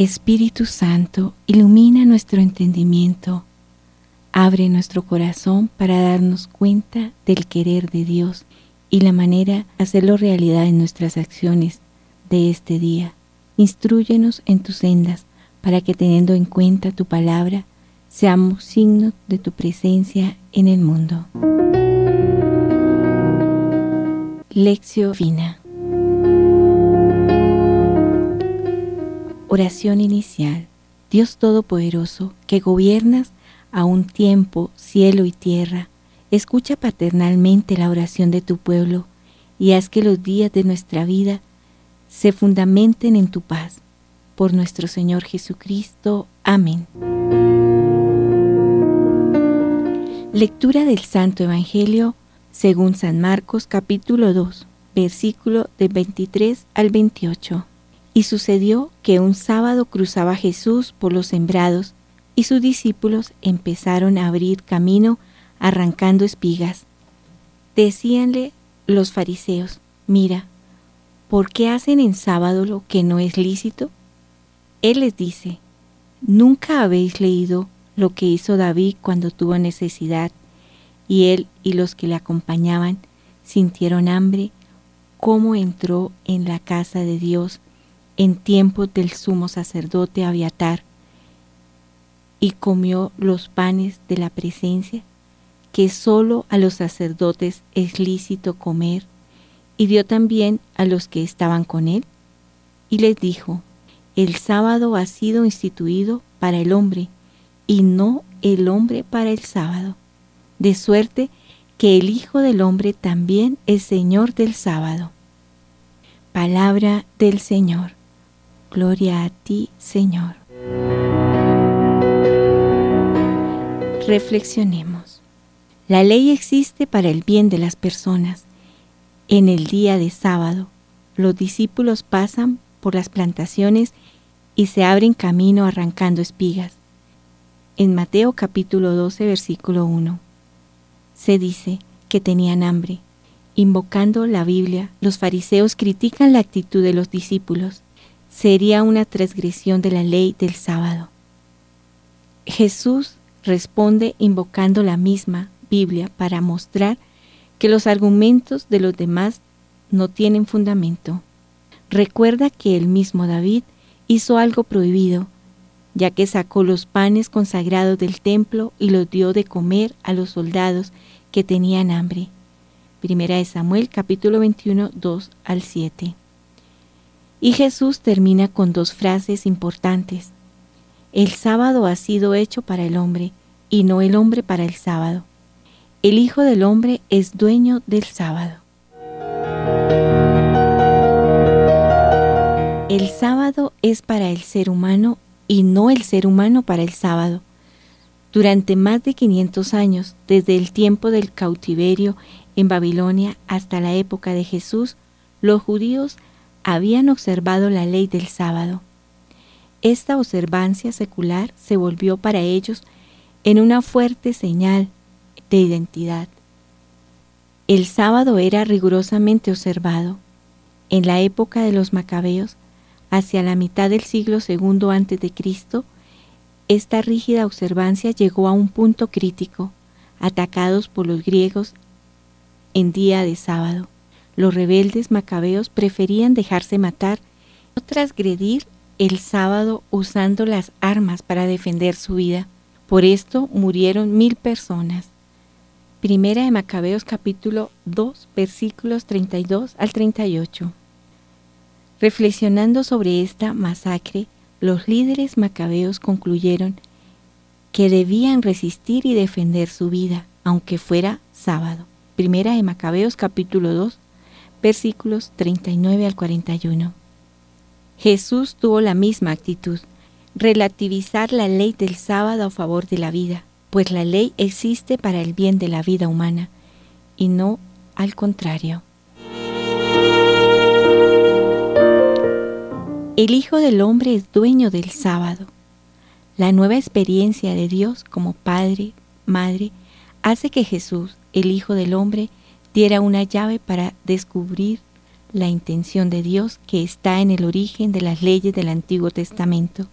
Espíritu Santo, ilumina nuestro entendimiento, abre nuestro corazón para darnos cuenta del querer de Dios y la manera de hacerlo realidad en nuestras acciones de este día. Instruyenos en tus sendas para que teniendo en cuenta tu palabra, seamos signos de tu presencia en el mundo. Lección Fina Oración inicial. Dios Todopoderoso, que gobiernas a un tiempo cielo y tierra, escucha paternalmente la oración de tu pueblo y haz que los días de nuestra vida se fundamenten en tu paz. Por nuestro Señor Jesucristo. Amén. Lectura del Santo Evangelio según San Marcos capítulo 2, versículo de 23 al 28. Y sucedió que un sábado cruzaba Jesús por los sembrados, y sus discípulos empezaron a abrir camino arrancando espigas. Decíanle los fariseos, mira, ¿por qué hacen en sábado lo que no es lícito? Él les dice, ¿nunca habéis leído lo que hizo David cuando tuvo necesidad, y él y los que le acompañaban sintieron hambre, cómo entró en la casa de Dios en tiempos del sumo sacerdote Abiatar, y comió los panes de la presencia, que sólo a los sacerdotes es lícito comer, y dio también a los que estaban con él, y les dijo, el sábado ha sido instituido para el hombre, y no el hombre para el sábado, de suerte que el Hijo del Hombre también es Señor del sábado. Palabra del Señor. Gloria a ti, Señor. Reflexionemos. La ley existe para el bien de las personas. En el día de sábado, los discípulos pasan por las plantaciones y se abren camino arrancando espigas. En Mateo capítulo 12, versículo 1, se dice que tenían hambre. Invocando la Biblia, los fariseos critican la actitud de los discípulos. Sería una transgresión de la ley del sábado. Jesús responde invocando la misma Biblia para mostrar que los argumentos de los demás no tienen fundamento. Recuerda que el mismo David hizo algo prohibido, ya que sacó los panes consagrados del templo y los dio de comer a los soldados que tenían hambre. Primera de Samuel capítulo 21, 2 al 7. Y Jesús termina con dos frases importantes. El sábado ha sido hecho para el hombre y no el hombre para el sábado. El Hijo del Hombre es dueño del sábado. El sábado es para el ser humano y no el ser humano para el sábado. Durante más de 500 años, desde el tiempo del cautiverio en Babilonia hasta la época de Jesús, los judíos habían observado la ley del sábado. Esta observancia secular se volvió para ellos en una fuerte señal de identidad. El sábado era rigurosamente observado. En la época de los macabeos, hacia la mitad del siglo II a.C., esta rígida observancia llegó a un punto crítico, atacados por los griegos en día de sábado. Los rebeldes macabeos preferían dejarse matar, no transgredir el sábado usando las armas para defender su vida. Por esto murieron mil personas. Primera de Macabeos capítulo 2 versículos 32 al 38. Reflexionando sobre esta masacre, los líderes macabeos concluyeron que debían resistir y defender su vida, aunque fuera sábado. Primera de Macabeos capítulo 2 versículos 39 al 41. Jesús tuvo la misma actitud, relativizar la ley del sábado a favor de la vida, pues la ley existe para el bien de la vida humana y no al contrario. El Hijo del Hombre es dueño del sábado. La nueva experiencia de Dios como Padre, Madre, hace que Jesús, el Hijo del Hombre, diera una llave para descubrir la intención de Dios que está en el origen de las leyes del Antiguo Testamento.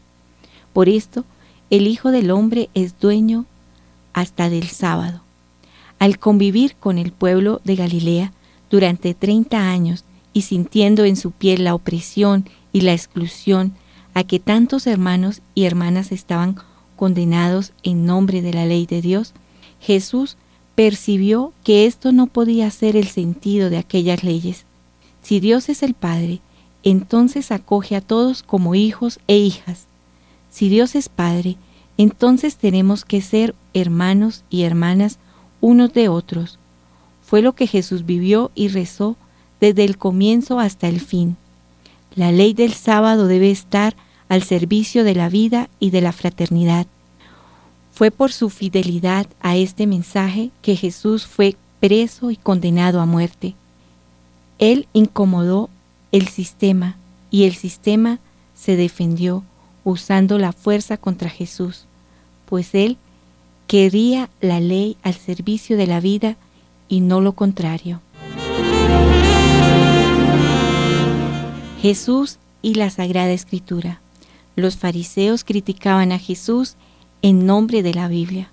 Por esto, el Hijo del Hombre es dueño hasta del sábado. Al convivir con el pueblo de Galilea durante 30 años y sintiendo en su piel la opresión y la exclusión a que tantos hermanos y hermanas estaban condenados en nombre de la ley de Dios, Jesús percibió que esto no podía ser el sentido de aquellas leyes. Si Dios es el Padre, entonces acoge a todos como hijos e hijas. Si Dios es Padre, entonces tenemos que ser hermanos y hermanas unos de otros. Fue lo que Jesús vivió y rezó desde el comienzo hasta el fin. La ley del sábado debe estar al servicio de la vida y de la fraternidad. Fue por su fidelidad a este mensaje que Jesús fue preso y condenado a muerte. Él incomodó el sistema y el sistema se defendió usando la fuerza contra Jesús, pues él quería la ley al servicio de la vida y no lo contrario. Jesús y la Sagrada Escritura. Los fariseos criticaban a Jesús en nombre de la Biblia.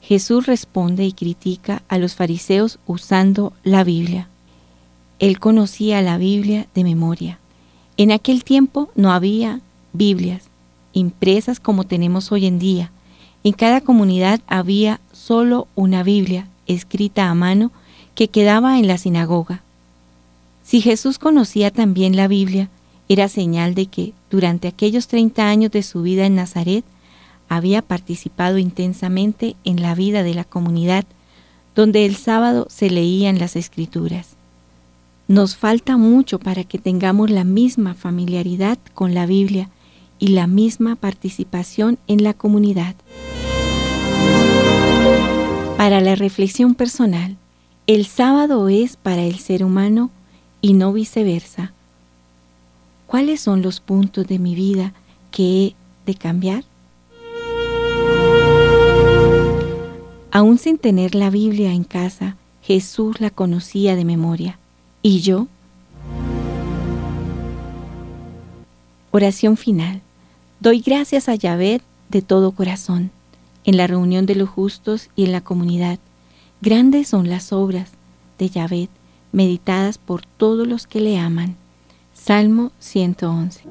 Jesús responde y critica a los fariseos usando la Biblia. Él conocía la Biblia de memoria. En aquel tiempo no había Biblias impresas como tenemos hoy en día. En cada comunidad había solo una Biblia escrita a mano que quedaba en la sinagoga. Si Jesús conocía también la Biblia, era señal de que durante aquellos 30 años de su vida en Nazaret había participado intensamente en la vida de la comunidad, donde el sábado se leían las escrituras. Nos falta mucho para que tengamos la misma familiaridad con la Biblia y la misma participación en la comunidad. Para la reflexión personal, el sábado es para el ser humano y no viceversa. ¿Cuáles son los puntos de mi vida que he de cambiar? Aún sin tener la Biblia en casa, Jesús la conocía de memoria. ¿Y yo? Oración final. Doy gracias a Yahvé de todo corazón, en la reunión de los justos y en la comunidad. Grandes son las obras de Yahvé, meditadas por todos los que le aman. Salmo 111.